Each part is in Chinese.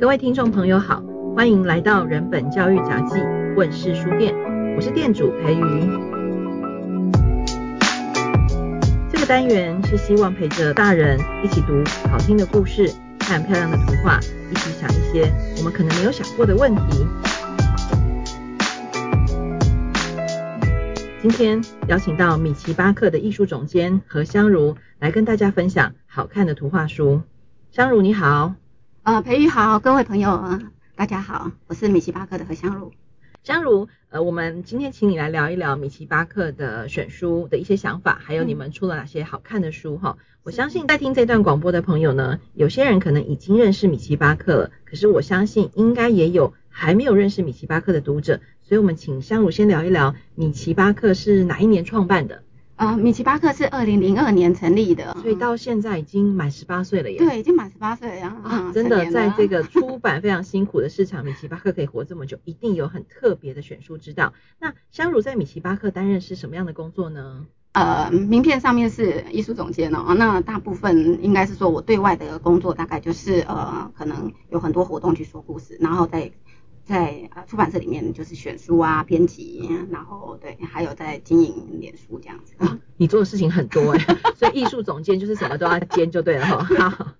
各位听众朋友好，欢迎来到人本教育杂记问世书店，我是店主培瑜。这个单元是希望陪着大人一起读好听的故事，看漂亮的图画，一起想一些我们可能没有想过的问题。今天邀请到米奇巴克的艺术总监何香如来跟大家分享好看的图画书。香如你好。呃，培育好，各位朋友，大家好，我是米奇巴克的何香如。香如，呃，我们今天请你来聊一聊米奇巴克的选书的一些想法，还有你们出了哪些好看的书哈。我相信在听这段广播的朋友呢，有些人可能已经认识米奇巴克了，可是我相信应该也有还没有认识米奇巴克的读者，所以我们请香如先聊一聊米奇巴克是哪一年创办的。呃，米奇巴克是二零零二年成立的，所以到现在已经满十八岁了耶。对，已经满十八岁了呀。啊，真的，在这个出版非常辛苦的市场，米奇巴克可以活这么久，一定有很特别的选书之道。那香茹在米奇巴克担任是什么样的工作呢？呃，名片上面是艺术总监哦，那大部分应该是说我对外的工作大概就是呃，可能有很多活动去说故事，然后再。在呃出版社里面就是选书啊、编辑，然后对，还有在经营脸书这样子。啊，你做的事情很多哎，所以艺术总监就是什么都要兼就对了哈。好，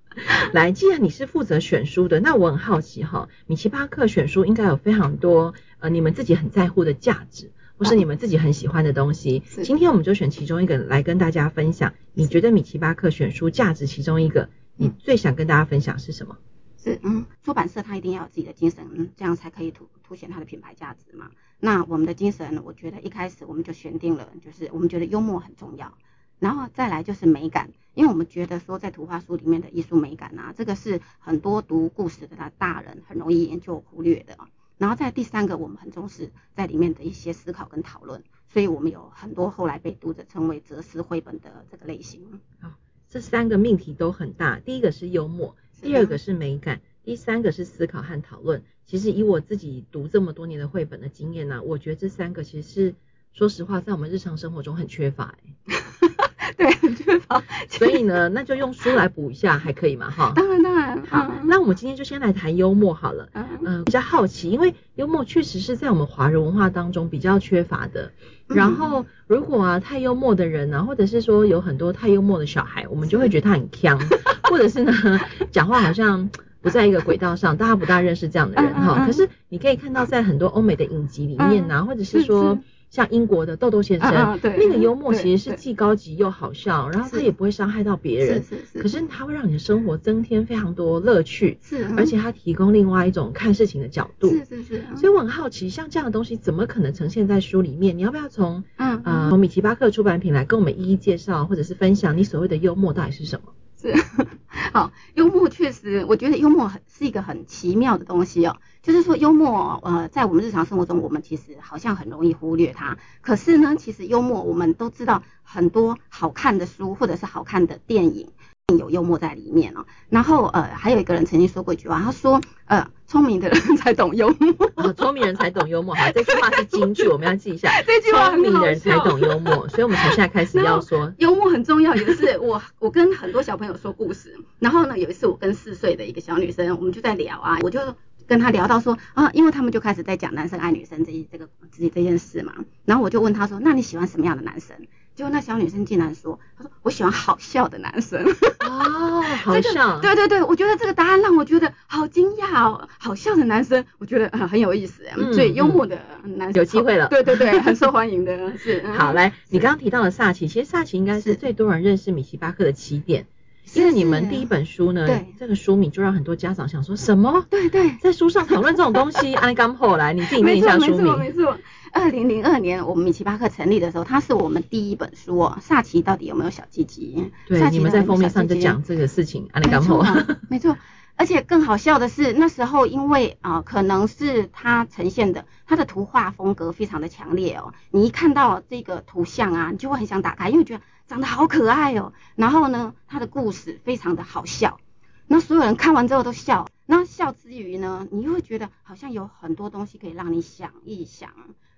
来，既然你是负责选书的，那我很好奇哈，米奇巴克选书应该有非常多呃你们自己很在乎的价值，或是你们自己很喜欢的东西。是今天我们就选其中一个来跟大家分享。你觉得米奇巴克选书价值其中一个，你最想跟大家分享是什么？嗯，出版社它一定要有自己的精神，嗯，这样才可以凸凸显它的品牌价值嘛。那我们的精神，我觉得一开始我们就选定了，就是我们觉得幽默很重要，然后再来就是美感，因为我们觉得说在图画书里面的艺术美感啊，这个是很多读故事的大人很容易研究忽略的。然后在第三个，我们很重视在里面的一些思考跟讨论，所以我们有很多后来被读者称为哲思绘本的这个类型。好，这三个命题都很大，第一个是幽默。第二个是美感，第三个是思考和讨论。其实以我自己读这么多年的绘本的经验呢、啊，我觉得这三个其实是说实话，在我们日常生活中很缺乏哎、欸。对，很缺乏。所以呢，那就用书来补一下，还可以嘛哈？当然当然。好，那我们今天就先来谈幽默好了。嗯、呃。比较好奇，因为幽默确实是在我们华人文化当中比较缺乏的。然后，如果啊太幽默的人呢、啊，或者是说有很多太幽默的小孩，我们就会觉得他很 锵。或者是呢，讲话好像不在一个轨道上，大家不大认识这样的人哈。可是你可以看到，在很多欧美的影集里面呢，或者是说像英国的豆豆先生，那个幽默其实是既高级又好笑，然后他也不会伤害到别人。是是是。可是他会让你的生活增添非常多乐趣。是。而且他提供另外一种看事情的角度。是是是。所以我很好奇，像这样的东西怎么可能呈现在书里面？你要不要从嗯呃从米奇巴克出版品来跟我们一一介绍，或者是分享你所谓的幽默到底是什么？是，好，幽默确实，我觉得幽默很是一个很奇妙的东西哦。就是说，幽默，呃，在我们日常生活中，我们其实好像很容易忽略它。可是呢，其实幽默，我们都知道很多好看的书或者是好看的电影。有幽默在里面哦，然后呃，还有一个人曾经说过一句话，他说呃，聪明的人才懂幽默，聪明人才懂幽默，好，这句话是金句，我们要记一下。这句话聪明的人才懂幽默，所以我们从现在开始要说幽默很重要。有一次我我跟很多小朋友说故事，然后呢，有一次我跟四岁的一个小女生，我们就在聊啊，我就跟她聊到说啊，因为他们就开始在讲男生爱女生这一这个自己这件事嘛，然后我就问她说，那你喜欢什么样的男生？结果那小女生竟然说：“她说我喜欢好笑的男生。”哦，好笑。对对对，我觉得这个答案让我觉得好惊讶哦。好笑的男生，我觉得很有意思。嗯，所以幽默的男生有机会了。对 对对，很受欢迎的是。好，来，你刚刚提到了萨奇，其实萨奇应该是最多人认识米奇巴克的起点，因为你们第一本书呢，对这个书名就让很多家长想说什么？对对，在书上讨论这种东西，安利刚后来你自己念一下书名。没错没错。二零零二年，我们米奇巴克成立的时候，它是我们第一本书哦。萨奇到底有没有小鸡鸡？对，萨奇你们在封面上就讲这个事情。没错，没错。而且更好笑的是，那时候因为啊、呃，可能是它呈现的，它的图画风格非常的强烈哦。你一看到这个图像啊，你就会很想打开，因为觉得长得好可爱哦。然后呢，它的故事非常的好笑，那所有人看完之后都笑。那笑之余呢，你又会觉得好像有很多东西可以让你想一想。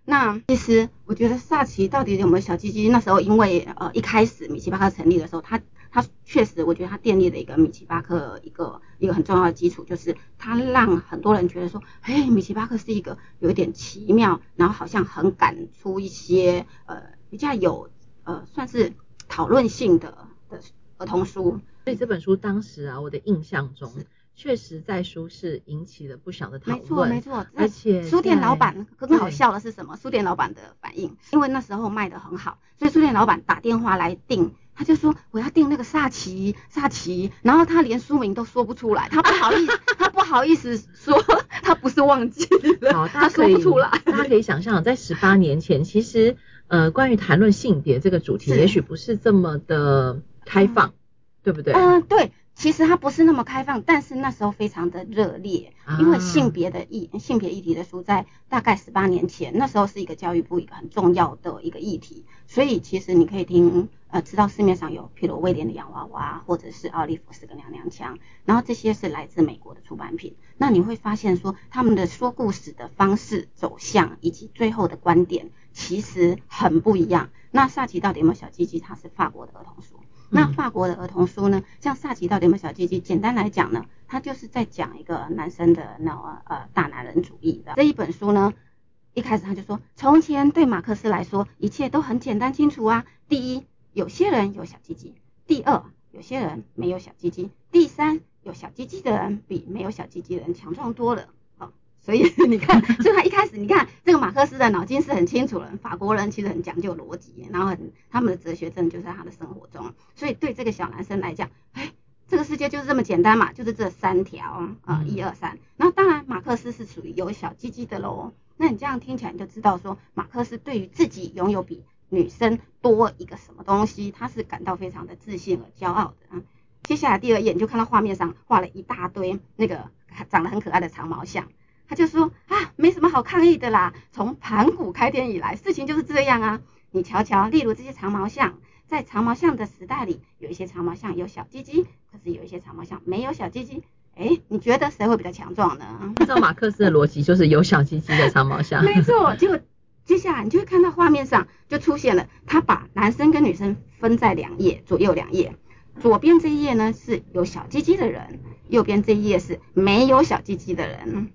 那其实我觉得萨奇到底有没有小鸡鸡？那时候因为呃一开始米奇巴克成立的时候，他他确实，我觉得他建立了一个米奇巴克一个一个很重要的基础，就是他让很多人觉得说，哎，米奇巴克是一个有一点奇妙，然后好像很敢出一些呃比较有呃算是讨论性的的儿童书。所以这本书当时啊，我的印象中。确实在书市引起了不小的讨论，没错没错，而且书店老板更好笑的是什么？书店老板的反应，因为那时候卖的很好，所以书店老板打电话来订，他就说我要订那个萨奇萨奇，然后他连书名都说不出来，他不好意思，他不好意思说他不是忘记了，好，大家可以说不出来，大家可以想象，在十八年前，其实呃，关于谈论性别这个主题，也许不是这么的开放，嗯、对不对？嗯、呃，对。其实它不是那么开放，但是那时候非常的热烈，因为性别的议性别议题的书在大概十八年前，那时候是一个教育部一个很重要的一个议题，所以其实你可以听呃知道市面上有，譬如威廉的洋娃娃，或者是奥利弗斯跟娘娘腔，然后这些是来自美国的出版品，那你会发现说他们的说故事的方式走向以及最后的观点其实很不一样。那萨奇到底有没有小鸡鸡？它是法国的儿童书。那法国的儿童书呢？像萨奇到底有没有小鸡鸡？简单来讲呢，他就是在讲一个男生的那种呃大男人主义的这一本书呢。一开始他就说，从前对马克思来说，一切都很简单清楚啊。第一，有些人有小鸡鸡；第二，有些人没有小鸡鸡；第三，有小鸡鸡的人比没有小鸡鸡的人强壮多了。所以 你看，所以他一开始，你看这个马克思的脑筋是很清楚的。法国人其实很讲究逻辑，然后很他们的哲学真的就在他的生活中。所以对这个小男生来讲，哎，这个世界就是这么简单嘛，就是这三条啊，一二三。然后当然，马克思是属于有小鸡鸡的喽。那你这样听起来你就知道说，马克思对于自己拥有比女生多一个什么东西，他是感到非常的自信和骄傲的啊。接下来第二页，你就看到画面上画了一大堆那个长得很可爱的长毛象。他就说啊，没什么好抗议的啦。从盘古开天以来，事情就是这样啊。你瞧瞧，例如这些长毛象，在长毛象的时代里，有一些长毛象有小鸡鸡，可是有一些长毛象没有小鸡鸡。哎，你觉得谁会比较强壮呢？按照马克思的逻辑，就是有小鸡鸡的长毛象。没错，结果接下来你就会看到画面上就出现了，他把男生跟女生分在两页，左右两页。左边这一页呢是有小鸡鸡的人，右边这一页是没有小鸡鸡的人。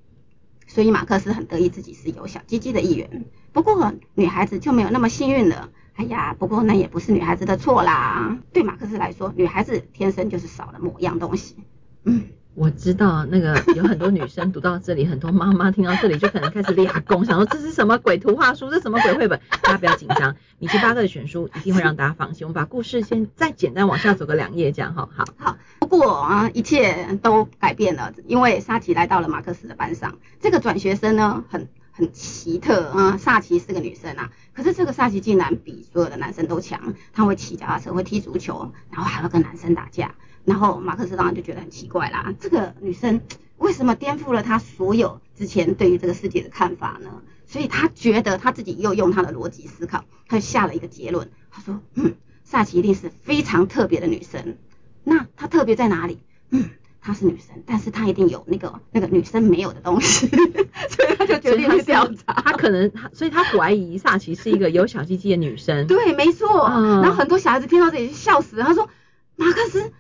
所以马克思很得意自己是有小鸡鸡的一员，不过女孩子就没有那么幸运了。哎呀，不过那也不是女孩子的错啦。对马克思来说，女孩子天生就是少了某样东西。嗯。我知道那个有很多女生读到这里，很多妈妈听到这里就可能开始立功，想说这是什么鬼图画书，这是什么鬼绘本？大家不要紧张，米奇巴克的选书一定会让大家放心。我们把故事先再简单往下走个两页，这样哈。好，好。不过啊，一切都改变了，因为沙琪来到了马克思的班上。这个转学生呢，很很奇特啊。萨奇是个女生啊，可是这个萨奇竟然比所有的男生都强，她会骑脚踏车，会踢足球，然后还会跟男生打架。然后马克思当然就觉得很奇怪啦，这个女生为什么颠覆了他所有之前对于这个世界的看法呢？所以他觉得他自己又用他的逻辑思考，他就下了一个结论，他说：“嗯，萨奇一定是非常特别的女生。那她特别在哪里？嗯，她是女生，但是她一定有那个那个女生没有的东西。所以她就决定去调查。她可能他，所以她怀疑萨奇是一个有小鸡鸡的女生。对，没错。嗯、然后很多小孩子听到这里就笑死了，他说：马克思。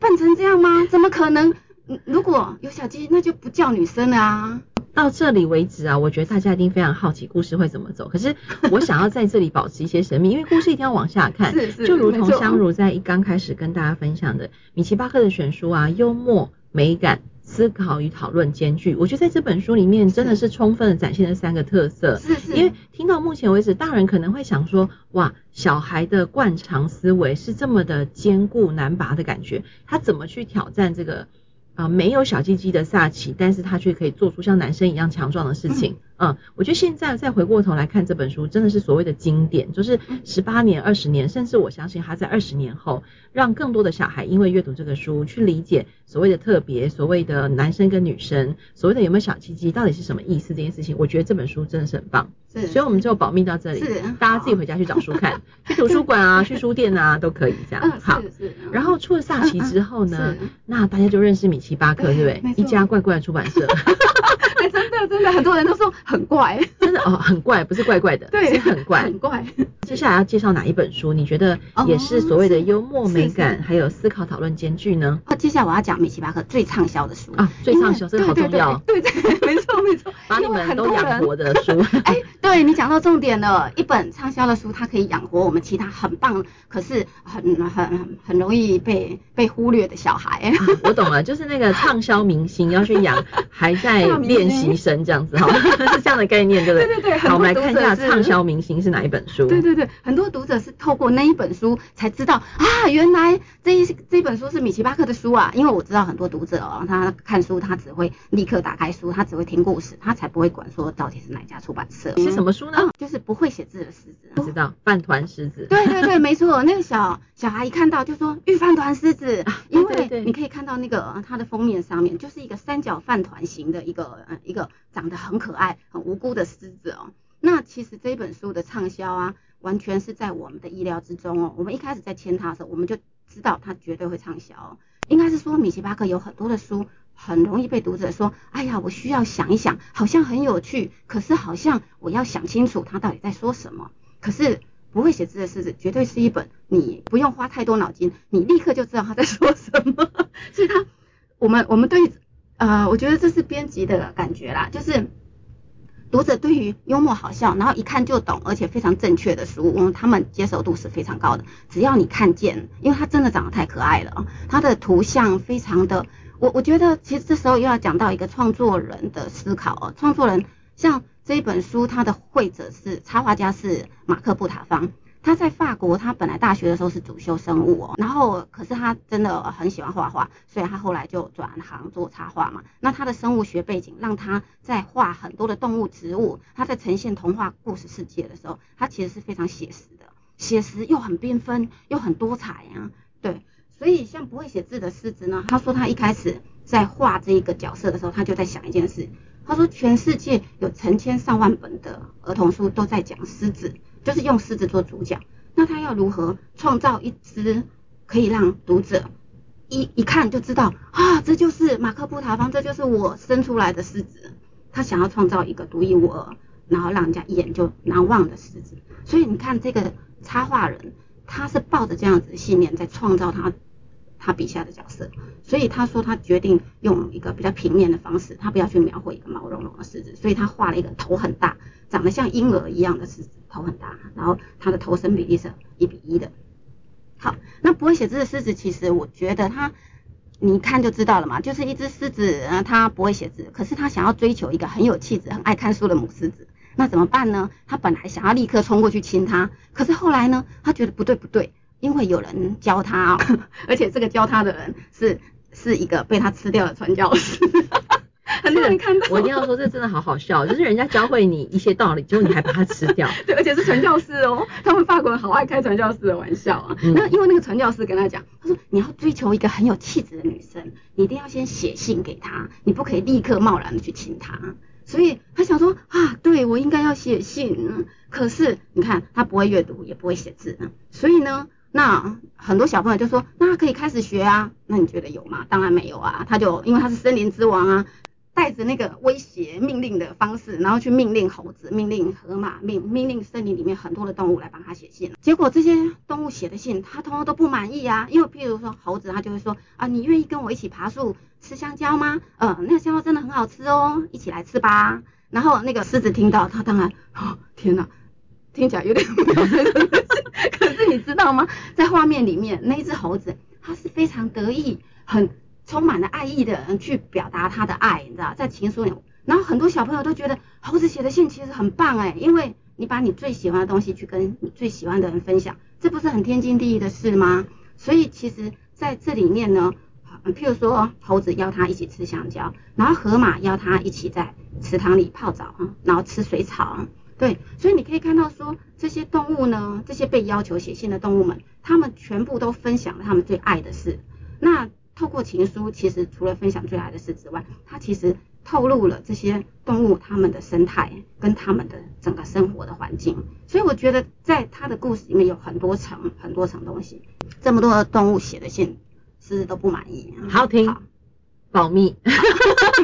笨成这样吗？怎么可能？如果有小鸡，那就不叫女生了啊！到这里为止啊，我觉得大家一定非常好奇故事会怎么走。可是我想要在这里保持一些神秘，因为故事一定要往下看。是是，就如同香茹在一刚开始跟大家分享的，米奇巴克的选书啊，幽默、美感。思考与讨论兼具，我觉得在这本书里面真的是充分的展现了三个特色。是是，因为听到目前为止，大人可能会想说，哇，小孩的惯常思维是这么的坚固难拔的感觉，他怎么去挑战这个？啊、呃，没有小鸡鸡的萨奇，但是他却可以做出像男生一样强壮的事情。嗯，嗯，我觉得现在再回过头来看这本书，真的是所谓的经典，就是十八年、二十年，甚至我相信他在二十年后，让更多的小孩因为阅读这个书，去理解所谓的特别，所谓的男生跟女生，所谓的有没有小鸡鸡到底是什么意思这件事情，我觉得这本书真的是很棒。是，所以我们就保密到这里，是，大家自己回家去找书看，去图书馆啊，去书店啊都可以这样。好，然后出了萨奇之后呢，那大家就认识米奇巴克，对不对？一家怪怪的出版社。真的真的，很多人都说很怪。真的哦，很怪，不是怪怪的，对，是很怪，很怪。接下来要介绍哪一本书？你觉得也是所谓的幽默美感，还有思考讨论兼具呢？啊，接下来我要讲米奇巴克最畅销的书啊，最畅销，这个好重要。对对，没错没错，把你们都养活的书。哎，对你讲到重点了，一本畅销的书，它可以养活我们其他很棒，可是很很很容易被被忽略的小孩。我懂了，就是那个畅销明星要去养还在 练习生这样子哈，是这样的概念，对不对？对对对。好，我们来看一下畅销明星是哪一本书？对对。对，很多读者是透过那一本书才知道啊，原来这一这本书是米奇巴克的书啊。因为我知道很多读者哦，他看书他只会立刻打开书，他只会听故事，他才不会管说到底是哪家出版社。是什么书呢？嗯，就是不会写字的狮子。我知道饭团狮子。对对对，没错，那个小小孩一看到就说御饭团狮子，因为你可以看到那个它的封面上面就是一个三角饭团型的一个一个长得很可爱、很无辜的狮子哦。那其实这本书的畅销啊。完全是在我们的意料之中哦。我们一开始在签它的时候，我们就知道它绝对会畅销。应该是说，米奇巴克有很多的书，很容易被读者说：“哎呀，我需要想一想，好像很有趣，可是好像我要想清楚他到底在说什么。”可是不会写字的狮子，绝对是一本你不用花太多脑筋，你立刻就知道他在说什么。所以他，我们我们对呃，我觉得这是编辑的感觉啦，就是。读者对于幽默好笑，然后一看就懂，而且非常正确的书，嗯，他们接受度是非常高的。只要你看见，因为他真的长得太可爱了啊，他的图像非常的，我我觉得其实这时候又要讲到一个创作人的思考哦，创作人像这一本书，他的绘者是插画家是马克布塔方。他在法国，他本来大学的时候是主修生物哦，然后可是他真的很喜欢画画，所以他后来就转行做插画嘛。那他的生物学背景让他在画很多的动物、植物，他在呈现童话故事世界的时候，他其实是非常写实的，写实又很缤纷又很多彩啊。对，所以像不会写字的狮子呢，他说他一开始在画这一个角色的时候，他就在想一件事，他说全世界有成千上万本的儿童书都在讲狮子。就是用狮子做主角，那他要如何创造一只可以让读者一一看就知道啊，这就是马克布塔方，这就是我生出来的狮子。他想要创造一个独一无二，然后让人家一眼就难忘的狮子。所以你看这个插画人，他是抱着这样子的信念在创造他。他笔下的角色，所以他说他决定用一个比较平面的方式，他不要去描绘一个毛茸茸的狮子，所以他画了一个头很大、长得像婴儿一样的狮子，头很大，然后他的头身比例是一比一的。好，那不会写字的狮子，其实我觉得他，你看就知道了嘛，就是一只狮子啊，他不会写字，可是他想要追求一个很有气质、很爱看书的母狮子，那怎么办呢？他本来想要立刻冲过去亲他，可是后来呢，他觉得不对不对。因为有人教他哦，而且这个教他的人是是一个被他吃掉的传教士。很多人看到，我一定要说，这真的好好笑，就是人家教会你一些道理，结果你还把它吃掉。对，而且是传教士哦，他们法国人好爱开传教士的玩笑啊。那因为那个传教士跟他讲，他说你要追求一个很有气质的女生，你一定要先写信给她，你不可以立刻贸然的去亲她。所以他想说啊，对，我应该要写信。可是你看他不会阅读，也不会写字，所以呢。那很多小朋友就说，那可以开始学啊？那你觉得有吗？当然没有啊！他就因为他是森林之王啊，带着那个威胁命令的方式，然后去命令猴子、命令河马、命命令森林里面很多的动物来帮他写信。结果这些动物写的信，他通通都不满意啊！因为譬如说猴子，他就会说啊，你愿意跟我一起爬树吃香蕉吗？呃，那个香蕉真的很好吃哦，一起来吃吧。然后那个狮子听到，他当然，哦，天哪！听起来有点，可你知道吗？在画面里面，那一只猴子，它是非常得意、很充满了爱意的人去表达他的爱，你知道，在情书里。然后很多小朋友都觉得猴子写的信其实很棒哎，因为你把你最喜欢的东西去跟你最喜欢的人分享，这不是很天经地义的事吗？所以其实在这里面呢，譬如说猴子邀他一起吃香蕉，然后河马邀他一起在池塘里泡澡，然后吃水草。对，所以你可以看到说，这些动物呢，这些被要求写信的动物们，他们全部都分享了他们最爱的事。那透过情书，其实除了分享最爱的事之外，它其实透露了这些动物它们的生态跟它们的整个生活的环境。所以我觉得，在他的故事里面有很多层很多层东西。这么多的动物写的信，狮子都不满意。好听，好保密。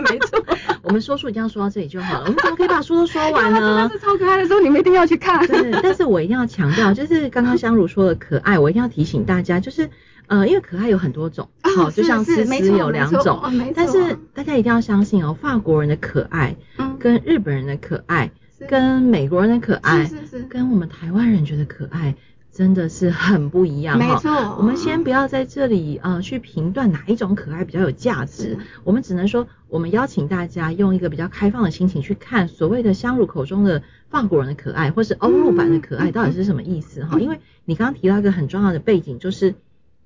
没错。我们说书一定要说到这里就好了。我们怎么可以把书都说完呢？是超可爱的书，你们一定要去看。对，但是我一定要强调，就是刚刚香茹说的可爱，我一定要提醒大家，就是呃，因为可爱有很多种，好、哦，就像思思有两种，但是大家一定要相信哦，法国人的可爱，跟日本人的可爱，跟美国人的可爱，是是是，跟我们台湾人觉得可爱。真的是很不一样，没错。我们先不要在这里呃去评断哪一种可爱比较有价值，我们只能说，我们邀请大家用一个比较开放的心情去看所谓的香乳口中的法国人的可爱，或是欧陆版的可爱到底是什么意思哈？因为你刚刚提到一个很重要的背景，就是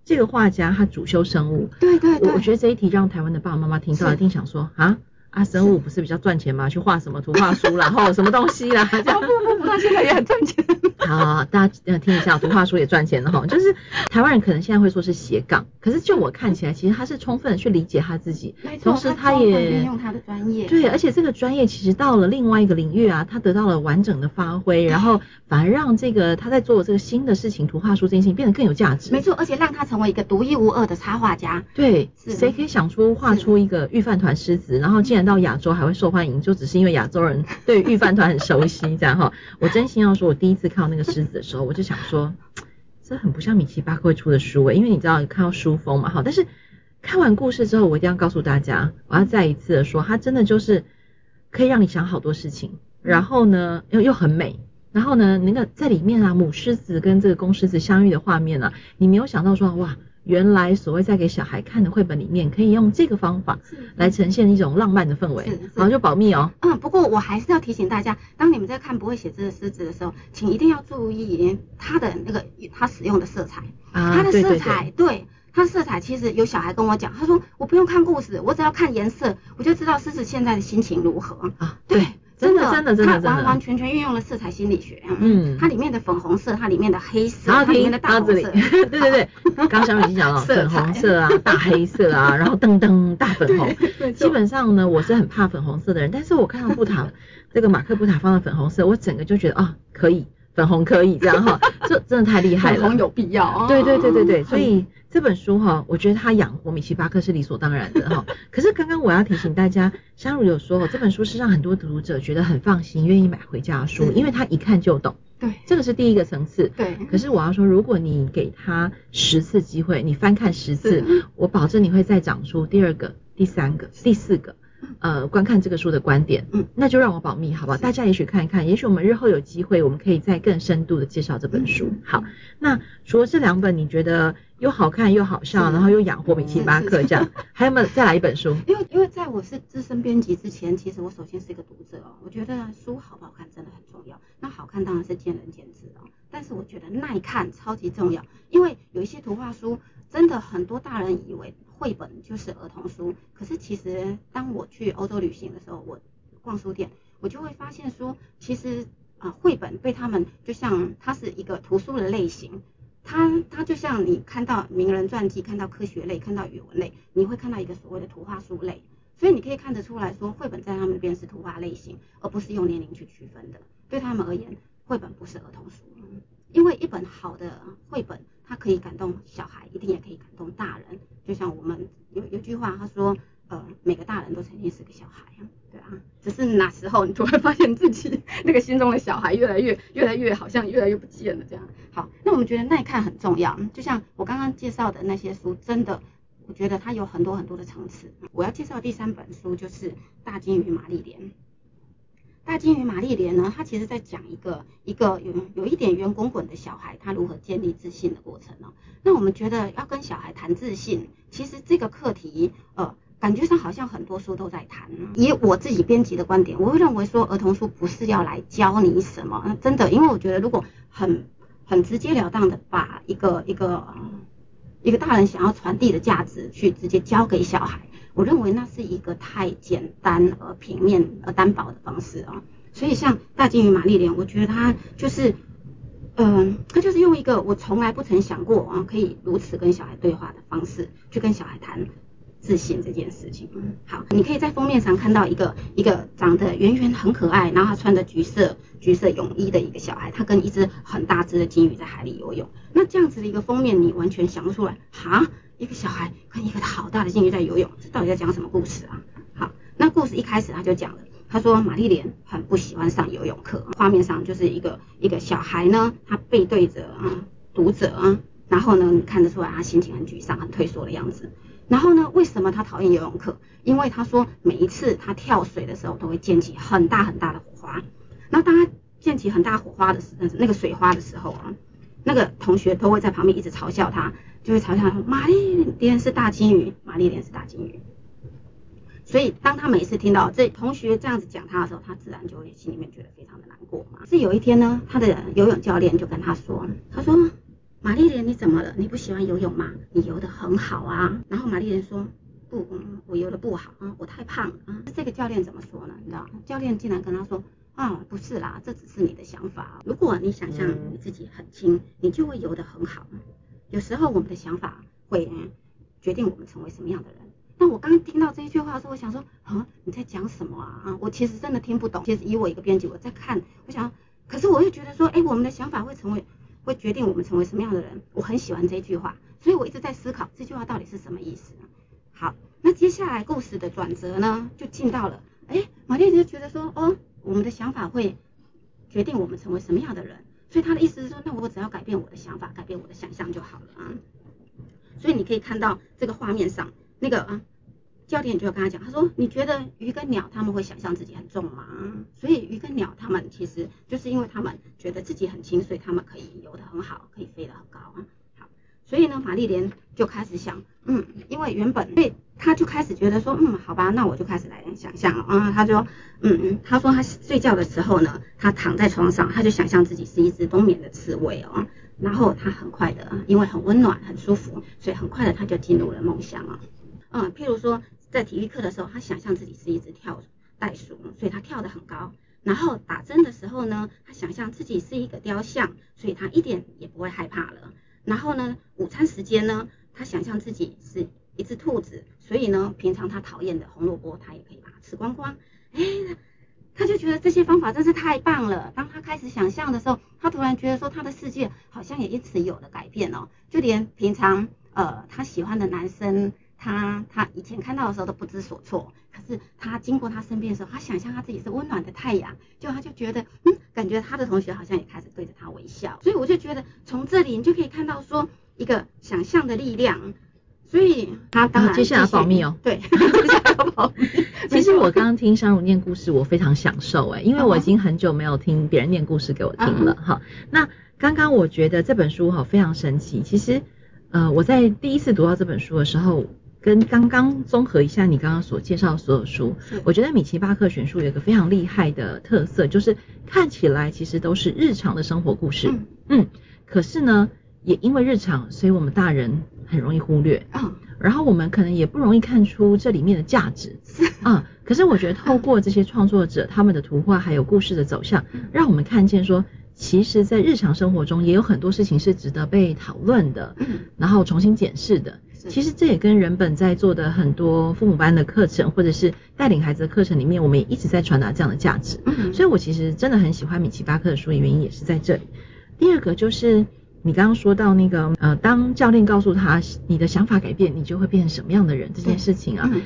这个画家他主修生物，对对对。我觉得这一题让台湾的爸爸妈妈听到一定想说啊。啊，生物不是比较赚钱吗？去画什么图画书，然后什么东西啦？这样。不不不，他现在也很赚钱。好，大家呃听一下，图画书也赚钱的哈。就是台湾人可能现在会说是斜杠，可是就我看起来，其实他是充分的去理解他自己，同时他也运用他的专业。对，而且这个专业其实到了另外一个领域啊，他得到了完整的发挥，然后反而让这个他在做这个新的事情，图画书这件事情变得更有价值。没错，而且让他成为一个独一无二的插画家。对，谁可以想出画出一个御饭团狮子，然后竟然。到亚洲还会受欢迎，就只是因为亚洲人对御饭团很熟悉，这样哈。我真心要说，我第一次看到那个狮子的时候，我就想说，这很不像米奇巴克会出的书诶，因为你知道看到书封嘛好。但是看完故事之后，我一定要告诉大家，我要再一次的说，它真的就是可以让你想好多事情，然后呢又又很美，然后呢那个在里面啊母狮子跟这个公狮子相遇的画面啊，你没有想到说哇。原来所谓在给小孩看的绘本里面，可以用这个方法来呈现一种浪漫的氛围，然后就保密哦。嗯，不过我还是要提醒大家，当你们在看不会写字的狮子的时候，请一定要注意它的那个它使用的色彩，它的色彩，对，它色彩其实有小孩跟我讲，他说我不用看故事，我只要看颜色，我就知道狮子现在的心情如何。啊，对。真的，真的，真的，它完完全全运用了色彩心理学。嗯，它里面的粉红色，它里面的黑色，它里面的大红色，对对对，刚刚小米已经讲了，粉红色啊，大黑色啊，然后噔噔大粉红。基本上呢，我是很怕粉红色的人，但是我看到布塔 这个马克布塔放的粉红色，我整个就觉得啊，可以，粉红可以这样哈，这真的太厉害了，粉红有必要。对对对对对，所以。这本书哈，我觉得他养活米奇巴克是理所当然的哈。可是刚刚我要提醒大家，香如有说，这本书是让很多读者觉得很放心，愿意买回家的书，因为他一看就懂。对，这个是第一个层次。对。可是我要说，如果你给他十次机会，你翻看十次，我保证你会再长出第二个、第三个、第四个。呃，观看这个书的观点，嗯，那就让我保密，好不好？大家也许看一看，也许我们日后有机会，我们可以再更深度的介绍这本书。好，那除了这两本，你觉得又好看又好笑，然后又养活米奇巴克这样，还有没有再来一本书？因为因为在我是资深编辑之前，其实我首先是一个读者哦，我觉得书好不好看真的很重要。那好看当然是见仁见智哦，但是我觉得耐看超级重要，因为有一些图画书。真的很多大人以为绘本就是儿童书，可是其实当我去欧洲旅行的时候，我逛书店，我就会发现说，其实啊，绘本被他们就像它是一个图书的类型，它它就像你看到名人传记，看到科学类，看到语文类，你会看到一个所谓的图画书类，所以你可以看得出来说，绘本在他们那边是图画类型，而不是用年龄去区分的。对他们而言，绘本不是儿童书。因为一本好的绘本，它可以感动小孩，一定也可以感动大人。就像我们有有句话，他说，呃，每个大人都曾经是个小孩，对啊，只是哪时候你突然发现自己 那个心中的小孩越来越越来越好像越来越不见了这样。好，那我们觉得耐看很重要。就像我刚刚介绍的那些书，真的，我觉得它有很多很多的层次。我要介绍第三本书就是《大鲸鱼玛丽莲》。大鲸鱼玛丽莲呢，他其实在讲一个一个有有一点圆滚滚的小孩，他如何建立自信的过程呢？那我们觉得要跟小孩谈自信，其实这个课题，呃，感觉上好像很多书都在谈。以我自己编辑的观点，我会认为说，儿童书不是要来教你什么，真的，因为我觉得如果很很直截了当的把一个一个一个大人想要传递的价值去直接教给小孩。我认为那是一个太简单而平面而单薄的方式啊，所以像大鲸鱼玛丽莲，我觉得他就是，嗯、呃，他就是用一个我从来不曾想过啊，可以如此跟小孩对话的方式，去跟小孩谈自信这件事情。好，你可以在封面上看到一个一个长得圆圆很可爱，然后他穿着橘色橘色泳衣的一个小孩，他跟一只很大只的鲸鱼在海里游泳。那这样子的一个封面，你完全想不出来哈。一个小孩跟一个好大的鲸鱼在游泳，这到底在讲什么故事啊？好，那故事一开始他就讲了，他说玛丽莲很不喜欢上游泳课，画面上就是一个一个小孩呢，他背对着啊读者啊，然后呢看得出来他心情很沮丧、很退缩的样子。然后呢，为什么他讨厌游泳课？因为他说每一次他跳水的时候都会溅起很大很大的火花。那当他溅起很大火花的时候，那个水花的时候啊，那个同学都会在旁边一直嘲笑他，就会嘲笑他说：“玛丽莲是大金鱼，玛丽莲是大金鱼。”所以当他每次听到这同学这样子讲他的时候，他自然就会心里面觉得非常的难过嘛。是有一天呢，他的游泳教练就跟他说：“他说。”玛丽莲，你怎么了？你不喜欢游泳吗？你游得很好啊。然后玛丽莲说：“不，我游得不好啊，我太胖了啊。”这个教练怎么说呢？你知道，教练竟然跟他说：“啊，不是啦，这只是你的想法。如果你想象你自己很轻，你就会游得很好。有时候我们的想法会决定我们成为什么样的人。”那我刚刚听到这一句话的时候，我想说：“啊，你在讲什么啊？啊，我其实真的听不懂。其实以我一个编辑，我在看，我想，可是我又觉得说，哎，我们的想法会成为。”会决定我们成为什么样的人。我很喜欢这句话，所以我一直在思考这句话到底是什么意思？好，那接下来故事的转折呢，就进到了，哎，玛丽就觉得说，哦，我们的想法会决定我们成为什么样的人。所以他的意思是说，那我只要改变我的想法，改变我的想象就好了啊。所以你可以看到这个画面上那个啊。教练就跟他讲，他说：“你觉得鱼跟鸟他们会想象自己很重吗？所以鱼跟鸟他们其实就是因为他们觉得自己很轻，所以他们可以游得很好，可以飞得很高啊。所以呢，玛丽莲就开始想，嗯，因为原本，对，他就开始觉得说，嗯，好吧，那我就开始来想象了啊。他说，嗯嗯，他说他睡觉的时候呢，他躺在床上，他就想象自己是一只冬眠的刺猬哦。然后他很快的，因为很温暖、很舒服，所以很快的他就进入了梦乡啊。嗯，譬如说。”在体育课的时候，他想象自己是一只跳袋鼠，所以他跳得很高。然后打针的时候呢，他想象自己是一个雕像，所以他一点也不会害怕了。然后呢，午餐时间呢，他想象自己是一只兔子，所以呢，平常他讨厌的红萝卜，他也可以把它吃光光。哎，他就觉得这些方法真是太棒了。当他开始想象的时候，他突然觉得说，他的世界好像也因此有了改变哦。就连平常呃他喜欢的男生。他他以前看到的时候都不知所措，可是他经过他身边的时候，他想象他自己是温暖的太阳，就他就觉得，嗯，感觉他的同学好像也开始对着他微笑，所以我就觉得从这里你就可以看到说一个想象的力量，所以他当然、啊、接下来要保密哦，对，接下来要保密。其实我刚刚听山如念故事，我非常享受哎，因为我已经很久没有听别人念故事给我听了哈、嗯。那刚刚我觉得这本书哈非常神奇，其实呃我在第一次读到这本书的时候。跟刚刚综合一下你刚刚所介绍的所有书，我觉得米奇巴克选书有一个非常厉害的特色，就是看起来其实都是日常的生活故事，嗯，嗯，可是呢，也因为日常，所以我们大人很容易忽略，嗯，然后我们可能也不容易看出这里面的价值，啊、嗯，可是我觉得透过这些创作者他们的图画还有故事的走向，让我们看见说，其实在日常生活中也有很多事情是值得被讨论的，嗯，然后重新检视的。其实这也跟人本在做的很多父母班的课程，或者是带领孩子的课程里面，我们也一直在传达这样的价值。嗯，所以我其实真的很喜欢米奇巴克的书的原因也是在这里。第二个就是你刚刚说到那个呃，当教练告诉他你的想法改变，你就会变成什么样的人这件事情啊，嗯，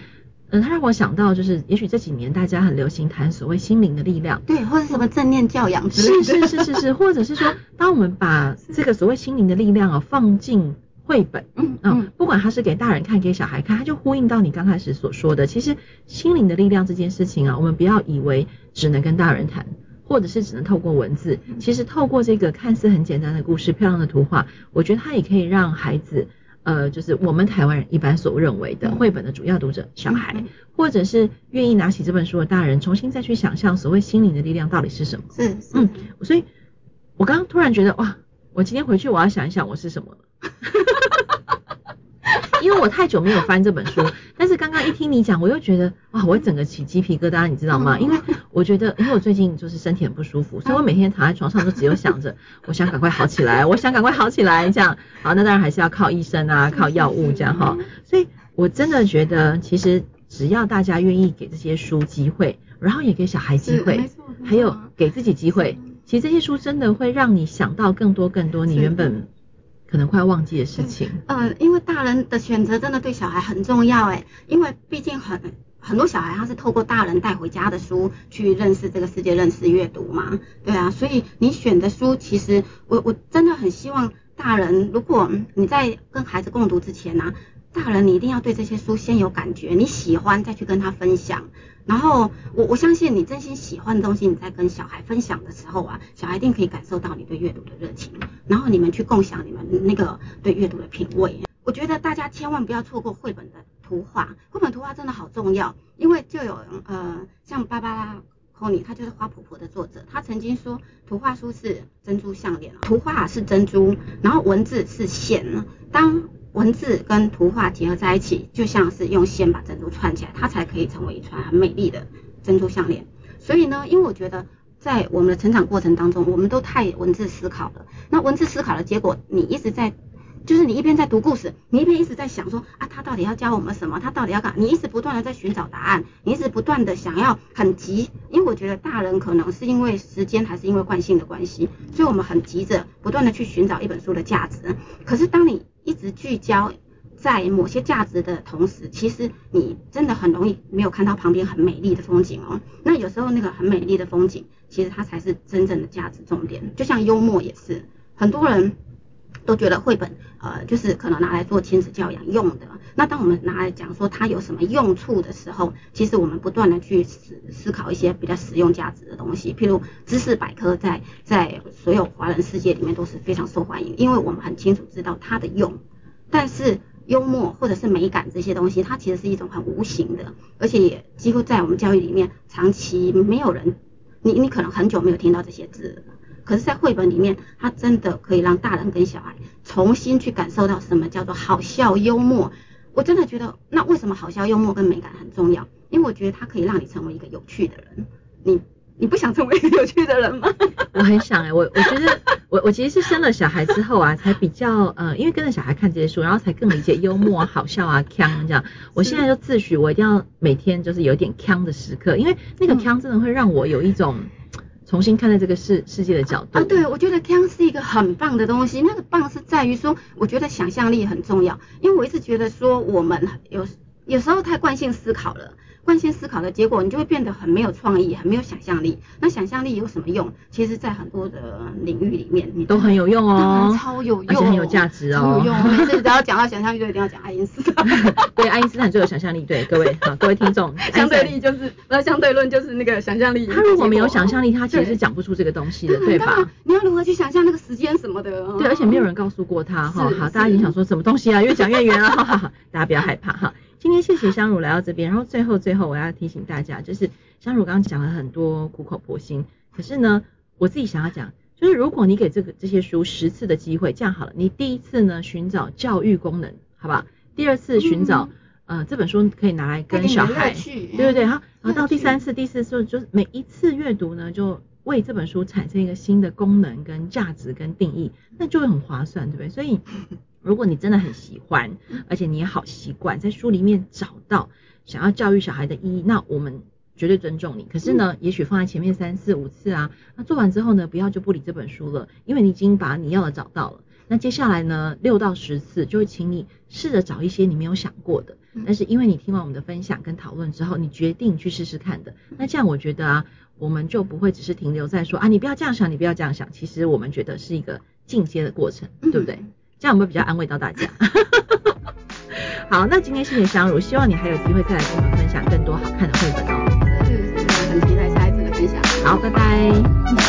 他让我想到就是也许这几年大家很流行谈所谓心灵的力量，对，或者什么正念教养之类的，是是是是是，或者是说 当我们把这个所谓心灵的力量啊放进。绘本，嗯嗯，不管它是给大人看，给小孩看，它就呼应到你刚开始所说的，其实心灵的力量这件事情啊，我们不要以为只能跟大人谈，或者是只能透过文字，其实透过这个看似很简单的故事、漂亮的图画，我觉得它也可以让孩子，呃，就是我们台湾人一般所认为的绘本的主要读者小孩，或者是愿意拿起这本书的大人，重新再去想象所谓心灵的力量到底是什么。是，嗯，所以我刚刚突然觉得，哇，我今天回去我要想一想我是什么了。因为我太久没有翻这本书，但是刚刚一听你讲，我又觉得哇，我整个起鸡皮疙瘩，你知道吗？因为我觉得，因为我最近就是身体很不舒服，所以我每天躺在床上都只有想着，我想赶快好起来，我想赶快好起来，这样。好，那当然还是要靠医生啊，靠药物这样哈。所以我真的觉得，其实只要大家愿意给这些书机会，然后也给小孩机会，还有给自己机会，其实这些书真的会让你想到更多更多你原本。可能快忘记的事情。呃，因为大人的选择真的对小孩很重要哎，因为毕竟很很多小孩他是透过大人带回家的书去认识这个世界，认识阅读嘛，对啊，所以你选的书，其实我我真的很希望大人，如果你在跟孩子共读之前呢、大人你一定要对这些书先有感觉，你喜欢再去跟他分享。然后我我相信你真心喜欢的东西，你在跟小孩分享的时候啊，小孩一定可以感受到你对阅读的热情，然后你们去共享你们那个对阅读的品味。我觉得大家千万不要错过绘本的图画，绘本图画真的好重要，因为就有呃像芭芭拉·寇尼，他就是花婆婆的作者，他曾经说图画书是珍珠项链，图画是珍珠，然后文字是线，当。文字跟图画结合在一起，就像是用线把珍珠串起来，它才可以成为一串很美丽的珍珠项链。所以呢，因为我觉得在我们的成长过程当中，我们都太文字思考了。那文字思考的结果，你一直在，就是你一边在读故事，你一边一直在想说啊，他到底要教我们什么？他到底要干？你一直不断的在寻找答案，你一直不断的想要很急，因为我觉得大人可能是因为时间还是因为惯性的关系，所以我们很急着不断的去寻找一本书的价值。可是当你一直聚焦在某些价值的同时，其实你真的很容易没有看到旁边很美丽的风景哦。那有时候那个很美丽的风景，其实它才是真正的价值重点。就像幽默也是，很多人都觉得绘本呃就是可能拿来做亲子教养用的。那当我们拿来讲说它有什么用处的时候，其实我们不断的去思思考一些比较实用价值的东西。譬如知识百科在在所有华人世界里面都是非常受欢迎，因为我们很清楚知道它的用。但是幽默或者是美感这些东西，它其实是一种很无形的，而且也几乎在我们教育里面长期没有人，你你可能很久没有听到这些字。可是，在绘本里面，它真的可以让大人跟小孩重新去感受到什么叫做好笑幽默。我真的觉得，那为什么好笑、幽默跟美感很重要？因为我觉得它可以让你成为一个有趣的人。你你不想成为一个有趣的人吗？我很想哎、欸，我我觉得我我其实是生了小孩之后啊，才比较呃，因为跟着小孩看这些书，然后才更理解幽默啊、好笑啊、腔这样。我现在就自诩我一定要每天就是有点腔的时刻，因为那个腔真的会让我有一种。重新看待这个世世界的角度啊，对，我觉得 can 是一个很棒的东西。那个棒是在于说，我觉得想象力很重要，因为我一直觉得说我们有有时候太惯性思考了。惯性思考的结果，你就会变得很没有创意，很没有想象力。那想象力有什么用？其实，在很多的领域里面，你都很有用哦，超有用，而且很有价值哦，超有用。每次只要讲到想象力，就一定要讲爱因斯坦。对，爱因斯坦最有想象力。对，各位好，各位听众，相对力就是那相对论就是那个想象力。他如果没有想象力，他其实是讲不出这个东西的，对吧？你要如何去想象那个时间什么的？对，而且没有人告诉过他哈。好，大家已经想说什么东西啊？越讲越远了，哈哈，大家不要害怕哈。今天谢谢香茹来到这边，然后最后最后我要提醒大家，就是香茹刚刚讲了很多苦口婆心，可是呢，我自己想要讲，就是如果你给这个这些书十次的机会，这样好了，你第一次呢寻找教育功能，好不好？第二次寻找、嗯、呃这本书可以拿来跟小孩，对对对，好，然后到第三次、第四次，就是每一次阅读呢，就为这本书产生一个新的功能跟价值跟定义，那就会很划算，对不对？所以。如果你真的很喜欢，而且你也好习惯在书里面找到想要教育小孩的意义，那我们绝对尊重你。可是呢，也许放在前面三次五次啊，那做完之后呢，不要就不理这本书了，因为你已经把你要的找到了。那接下来呢，六到十次就会请你试着找一些你没有想过的，但是因为你听完我们的分享跟讨论之后，你决定去试试看的。那这样我觉得啊，我们就不会只是停留在说啊，你不要这样想，你不要这样想。其实我们觉得是一个进阶的过程，对不对？这样有没有比较安慰到大家？好，那今天谢谢香茹，希望你还有机会再来跟我们分享更多好看的绘本哦。是是，很期待下一次的分享。好，拜拜。